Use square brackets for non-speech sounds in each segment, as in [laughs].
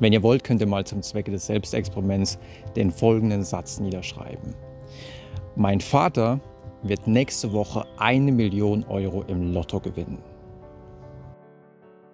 Wenn ihr wollt, könnt ihr mal zum Zwecke des Selbstexperiments den folgenden Satz niederschreiben. Mein Vater wird nächste Woche eine Million Euro im Lotto gewinnen.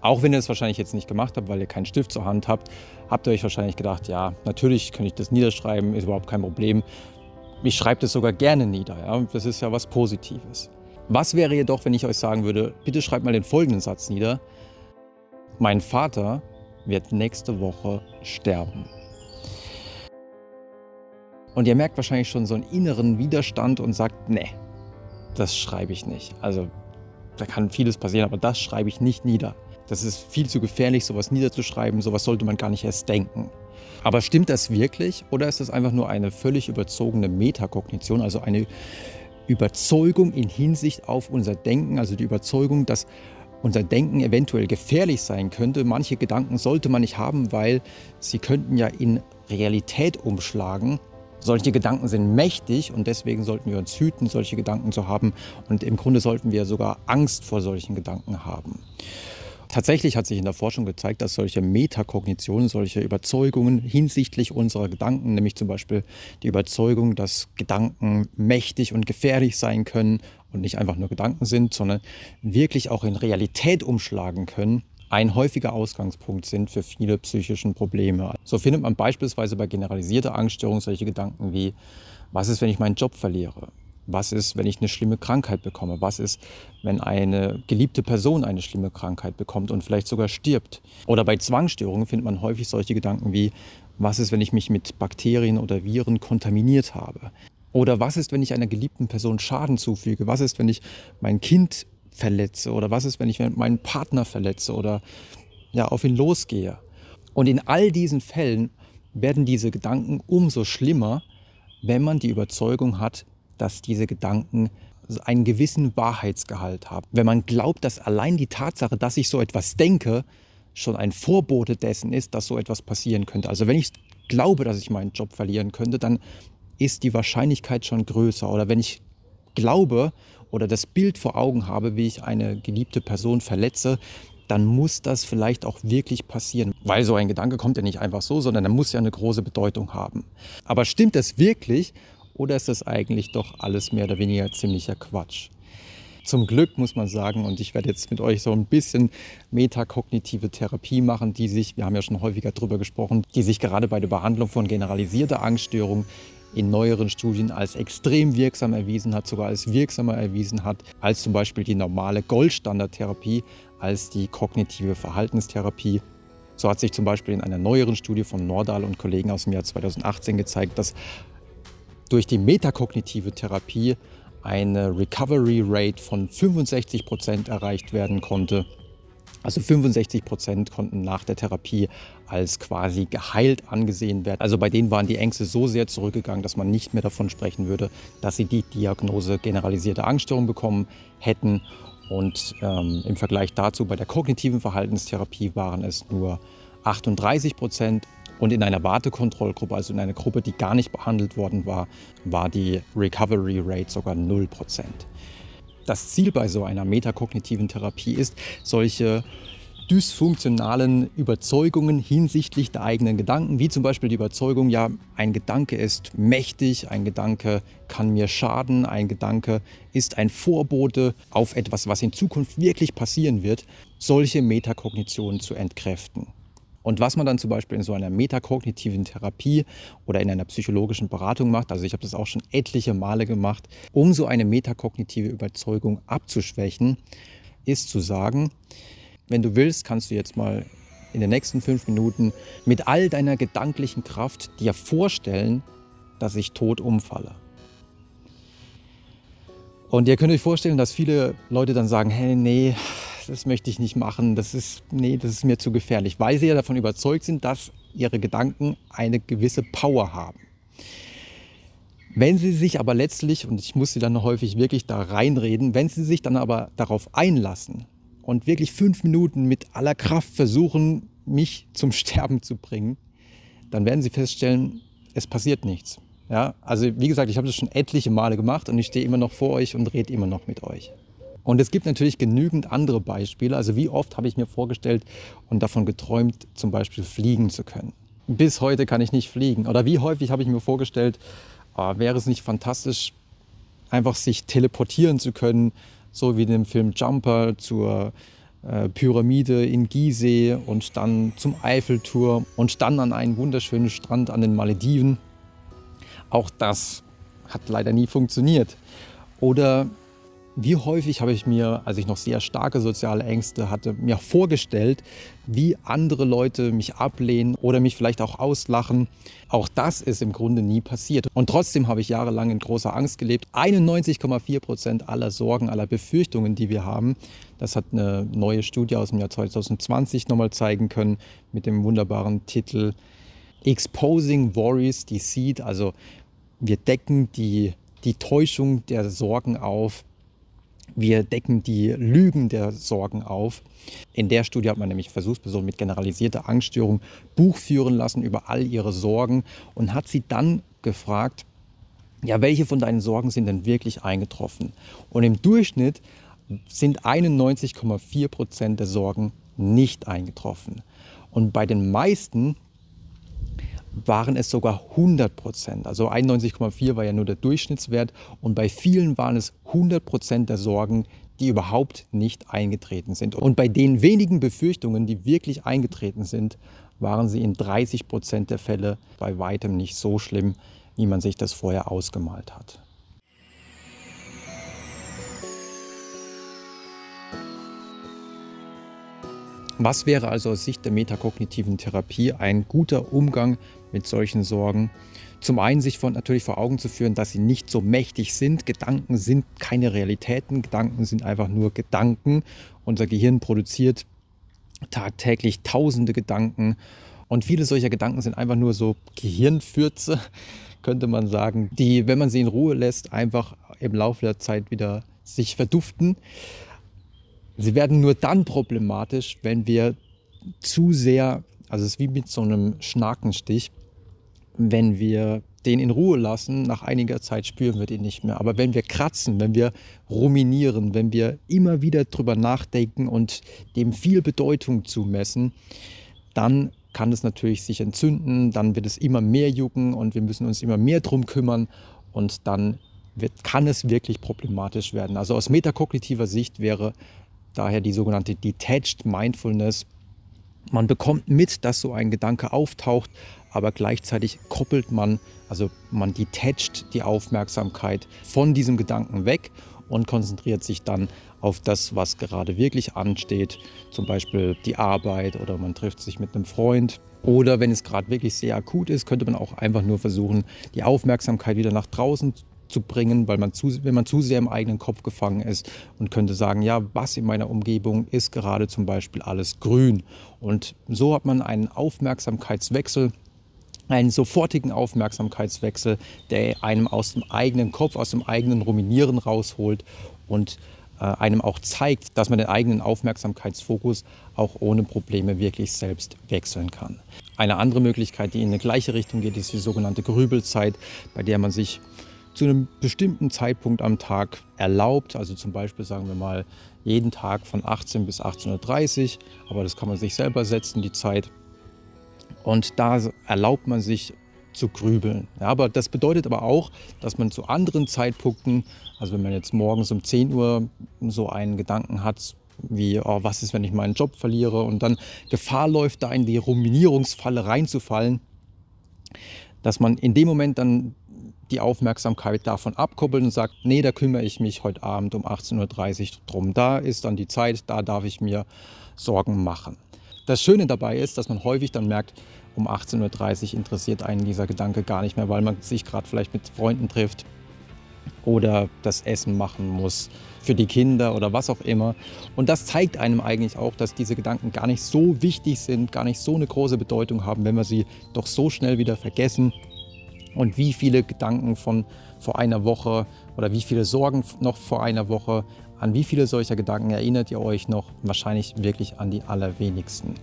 Auch wenn ihr es wahrscheinlich jetzt nicht gemacht habt, weil ihr keinen Stift zur Hand habt, habt ihr euch wahrscheinlich gedacht, ja, natürlich könnte ich das niederschreiben, ist überhaupt kein Problem. Ich schreibe das sogar gerne nieder, ja? das ist ja was Positives. Was wäre jedoch, wenn ich euch sagen würde, bitte schreibt mal den folgenden Satz nieder. Mein Vater wird nächste Woche sterben. Und ihr merkt wahrscheinlich schon so einen inneren Widerstand und sagt, nee, das schreibe ich nicht. Also da kann vieles passieren, aber das schreibe ich nicht nieder. Das ist viel zu gefährlich, sowas niederzuschreiben, sowas sollte man gar nicht erst denken. Aber stimmt das wirklich oder ist das einfach nur eine völlig überzogene Metakognition, also eine Überzeugung in Hinsicht auf unser Denken, also die Überzeugung, dass unser Denken eventuell gefährlich sein könnte. Manche Gedanken sollte man nicht haben, weil sie könnten ja in Realität umschlagen. Solche Gedanken sind mächtig und deswegen sollten wir uns hüten, solche Gedanken zu haben. Und im Grunde sollten wir sogar Angst vor solchen Gedanken haben. Tatsächlich hat sich in der Forschung gezeigt, dass solche Metakognitionen, solche Überzeugungen hinsichtlich unserer Gedanken, nämlich zum Beispiel die Überzeugung, dass Gedanken mächtig und gefährlich sein können und nicht einfach nur Gedanken sind, sondern wirklich auch in Realität umschlagen können, ein häufiger Ausgangspunkt sind für viele psychischen Probleme. So findet man beispielsweise bei generalisierter Angststörung solche Gedanken wie, was ist, wenn ich meinen Job verliere? Was ist, wenn ich eine schlimme Krankheit bekomme? Was ist, wenn eine geliebte Person eine schlimme Krankheit bekommt und vielleicht sogar stirbt? Oder bei Zwangsstörungen findet man häufig solche Gedanken wie, was ist, wenn ich mich mit Bakterien oder Viren kontaminiert habe? Oder was ist, wenn ich einer geliebten Person Schaden zufüge? Was ist, wenn ich mein Kind verletze? Oder was ist, wenn ich meinen Partner verletze oder ja, auf ihn losgehe? Und in all diesen Fällen werden diese Gedanken umso schlimmer, wenn man die Überzeugung hat, dass diese Gedanken einen gewissen Wahrheitsgehalt haben. Wenn man glaubt, dass allein die Tatsache, dass ich so etwas denke, schon ein Vorbote dessen ist, dass so etwas passieren könnte. Also wenn ich glaube, dass ich meinen Job verlieren könnte, dann ist die Wahrscheinlichkeit schon größer. Oder wenn ich glaube oder das Bild vor Augen habe, wie ich eine geliebte Person verletze, dann muss das vielleicht auch wirklich passieren. Weil so ein Gedanke kommt ja nicht einfach so, sondern er muss ja eine große Bedeutung haben. Aber stimmt das wirklich oder ist das eigentlich doch alles mehr oder weniger ziemlicher Quatsch? Zum Glück muss man sagen, und ich werde jetzt mit euch so ein bisschen metakognitive Therapie machen, die sich, wir haben ja schon häufiger darüber gesprochen, die sich gerade bei der Behandlung von generalisierter Angststörung in neueren Studien als extrem wirksam erwiesen hat, sogar als wirksamer erwiesen hat, als zum Beispiel die normale Goldstandardtherapie, als die kognitive Verhaltenstherapie. So hat sich zum Beispiel in einer neueren Studie von Nordahl und Kollegen aus dem Jahr 2018 gezeigt, dass durch die metakognitive Therapie eine Recovery Rate von 65 Prozent erreicht werden konnte. Also 65 Prozent konnten nach der Therapie als quasi geheilt angesehen werden. Also bei denen waren die Ängste so sehr zurückgegangen, dass man nicht mehr davon sprechen würde, dass sie die Diagnose generalisierte Angststörung bekommen hätten. Und ähm, im Vergleich dazu bei der kognitiven Verhaltenstherapie waren es nur 38 Prozent. Und in einer Wartekontrollgruppe, also in einer Gruppe, die gar nicht behandelt worden war, war die Recovery Rate sogar 0%. Das Ziel bei so einer metakognitiven Therapie ist, solche dysfunktionalen Überzeugungen hinsichtlich der eigenen Gedanken, wie zum Beispiel die Überzeugung, ja, ein Gedanke ist mächtig, ein Gedanke kann mir schaden, ein Gedanke ist ein Vorbote auf etwas, was in Zukunft wirklich passieren wird, solche Metakognitionen zu entkräften. Und was man dann zum Beispiel in so einer metakognitiven Therapie oder in einer psychologischen Beratung macht, also ich habe das auch schon etliche Male gemacht, um so eine metakognitive Überzeugung abzuschwächen, ist zu sagen, wenn du willst, kannst du jetzt mal in den nächsten fünf Minuten mit all deiner gedanklichen Kraft dir vorstellen, dass ich tot umfalle. Und ihr könnt euch vorstellen, dass viele Leute dann sagen, hey, nee, das möchte ich nicht machen, das ist, nee, das ist mir zu gefährlich, weil sie ja davon überzeugt sind, dass ihre Gedanken eine gewisse Power haben. Wenn sie sich aber letztlich, und ich muss sie dann häufig wirklich da reinreden, wenn sie sich dann aber darauf einlassen und wirklich fünf Minuten mit aller Kraft versuchen, mich zum [laughs] Sterben zu bringen, dann werden sie feststellen, es passiert nichts. Ja, also wie gesagt, ich habe das schon etliche Male gemacht und ich stehe immer noch vor euch und rede immer noch mit euch. Und es gibt natürlich genügend andere Beispiele. Also wie oft habe ich mir vorgestellt und davon geträumt, zum Beispiel fliegen zu können. Bis heute kann ich nicht fliegen. Oder wie häufig habe ich mir vorgestellt, oh, wäre es nicht fantastisch, einfach sich teleportieren zu können, so wie in dem Film Jumper zur äh, Pyramide in Gizeh und dann zum Eiffelturm und dann an einen wunderschönen Strand an den Malediven. Auch das hat leider nie funktioniert. Oder wie häufig habe ich mir, als ich noch sehr starke soziale Ängste hatte, mir vorgestellt, wie andere Leute mich ablehnen oder mich vielleicht auch auslachen. Auch das ist im Grunde nie passiert. Und trotzdem habe ich jahrelang in großer Angst gelebt. 91,4 Prozent aller Sorgen, aller Befürchtungen, die wir haben, das hat eine neue Studie aus dem Jahr 2020 nochmal zeigen können mit dem wunderbaren Titel Exposing Worries Deceit. Also wir decken die, die Täuschung der Sorgen auf wir decken die Lügen der Sorgen auf. In der Studie hat man nämlich Versuchspersonen mit generalisierter Angststörung Buch führen lassen über all ihre Sorgen und hat sie dann gefragt, ja, welche von deinen Sorgen sind denn wirklich eingetroffen? Und im Durchschnitt sind 91,4 Prozent der Sorgen nicht eingetroffen. Und bei den meisten waren es sogar 100 Prozent. Also 91,4 war ja nur der Durchschnittswert und bei vielen waren es 100 Prozent der Sorgen, die überhaupt nicht eingetreten sind. Und bei den wenigen Befürchtungen, die wirklich eingetreten sind, waren sie in 30 Prozent der Fälle bei weitem nicht so schlimm, wie man sich das vorher ausgemalt hat. Was wäre also aus Sicht der metakognitiven Therapie ein guter Umgang mit solchen Sorgen? Zum einen sich von, natürlich vor Augen zu führen, dass sie nicht so mächtig sind. Gedanken sind keine Realitäten, Gedanken sind einfach nur Gedanken. Unser Gehirn produziert tagtäglich tausende Gedanken und viele solcher Gedanken sind einfach nur so Gehirnfürze, [laughs] könnte man sagen, die, wenn man sie in Ruhe lässt, einfach im Laufe der Zeit wieder sich verduften. Sie werden nur dann problematisch, wenn wir zu sehr, also es ist wie mit so einem Schnakenstich, wenn wir den in Ruhe lassen, nach einiger Zeit spüren wir den nicht mehr. Aber wenn wir kratzen, wenn wir ruminieren, wenn wir immer wieder drüber nachdenken und dem viel Bedeutung zumessen, dann kann es natürlich sich entzünden, dann wird es immer mehr jucken und wir müssen uns immer mehr drum kümmern und dann wird, kann es wirklich problematisch werden. Also aus metakognitiver Sicht wäre daher die sogenannte Detached Mindfulness. Man bekommt mit, dass so ein Gedanke auftaucht, aber gleichzeitig koppelt man, also man detached die Aufmerksamkeit von diesem Gedanken weg und konzentriert sich dann auf das, was gerade wirklich ansteht, zum Beispiel die Arbeit oder man trifft sich mit einem Freund. Oder wenn es gerade wirklich sehr akut ist, könnte man auch einfach nur versuchen, die Aufmerksamkeit wieder nach draußen zu bringen, weil man zu, wenn man zu sehr im eigenen Kopf gefangen ist und könnte sagen, ja, was in meiner Umgebung ist gerade zum Beispiel alles grün. Und so hat man einen Aufmerksamkeitswechsel, einen sofortigen Aufmerksamkeitswechsel, der einem aus dem eigenen Kopf, aus dem eigenen Ruminieren rausholt und äh, einem auch zeigt, dass man den eigenen Aufmerksamkeitsfokus auch ohne Probleme wirklich selbst wechseln kann. Eine andere Möglichkeit, die in eine gleiche Richtung geht, ist die sogenannte Grübelzeit, bei der man sich zu einem bestimmten Zeitpunkt am Tag erlaubt. Also zum Beispiel sagen wir mal jeden Tag von 18 bis 18.30 Uhr. Aber das kann man sich selber setzen, die Zeit. Und da erlaubt man sich zu grübeln. Ja, aber das bedeutet aber auch, dass man zu anderen Zeitpunkten, also wenn man jetzt morgens um 10 Uhr so einen Gedanken hat, wie, oh, was ist, wenn ich meinen Job verliere und dann Gefahr läuft, da in die Ruminierungsfalle reinzufallen, dass man in dem Moment dann die Aufmerksamkeit davon abkoppelt und sagt, nee, da kümmere ich mich heute Abend um 18.30 Uhr drum. Da ist dann die Zeit, da darf ich mir Sorgen machen. Das Schöne dabei ist, dass man häufig dann merkt, um 18.30 Uhr interessiert einen dieser Gedanke gar nicht mehr, weil man sich gerade vielleicht mit Freunden trifft oder das Essen machen muss für die Kinder oder was auch immer. Und das zeigt einem eigentlich auch, dass diese Gedanken gar nicht so wichtig sind, gar nicht so eine große Bedeutung haben, wenn wir sie doch so schnell wieder vergessen und wie viele Gedanken von vor einer Woche oder wie viele Sorgen noch vor einer Woche, an wie viele solcher Gedanken erinnert ihr euch noch? Wahrscheinlich wirklich an die allerwenigsten.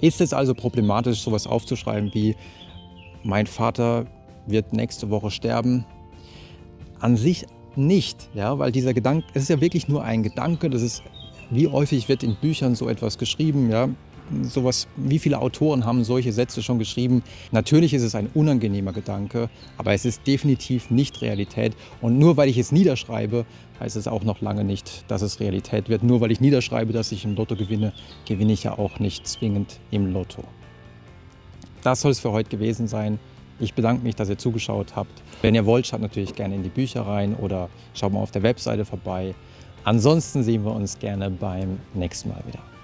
Ist es also problematisch, sowas aufzuschreiben wie, mein Vater wird nächste Woche sterben? An sich nicht, ja, weil dieser Gedanke, es ist ja wirklich nur ein Gedanke, das ist, wie häufig wird in Büchern so etwas geschrieben, ja, sowas, wie viele Autoren haben solche Sätze schon geschrieben? Natürlich ist es ein unangenehmer Gedanke, aber es ist definitiv nicht Realität. Und nur weil ich es niederschreibe, heißt es auch noch lange nicht, dass es Realität wird. Nur weil ich niederschreibe, dass ich im Lotto gewinne, gewinne ich ja auch nicht zwingend im Lotto. Das soll es für heute gewesen sein. Ich bedanke mich, dass ihr zugeschaut habt. Wenn ihr wollt, schaut natürlich gerne in die Bücher rein oder schaut mal auf der Webseite vorbei. Ansonsten sehen wir uns gerne beim nächsten Mal wieder.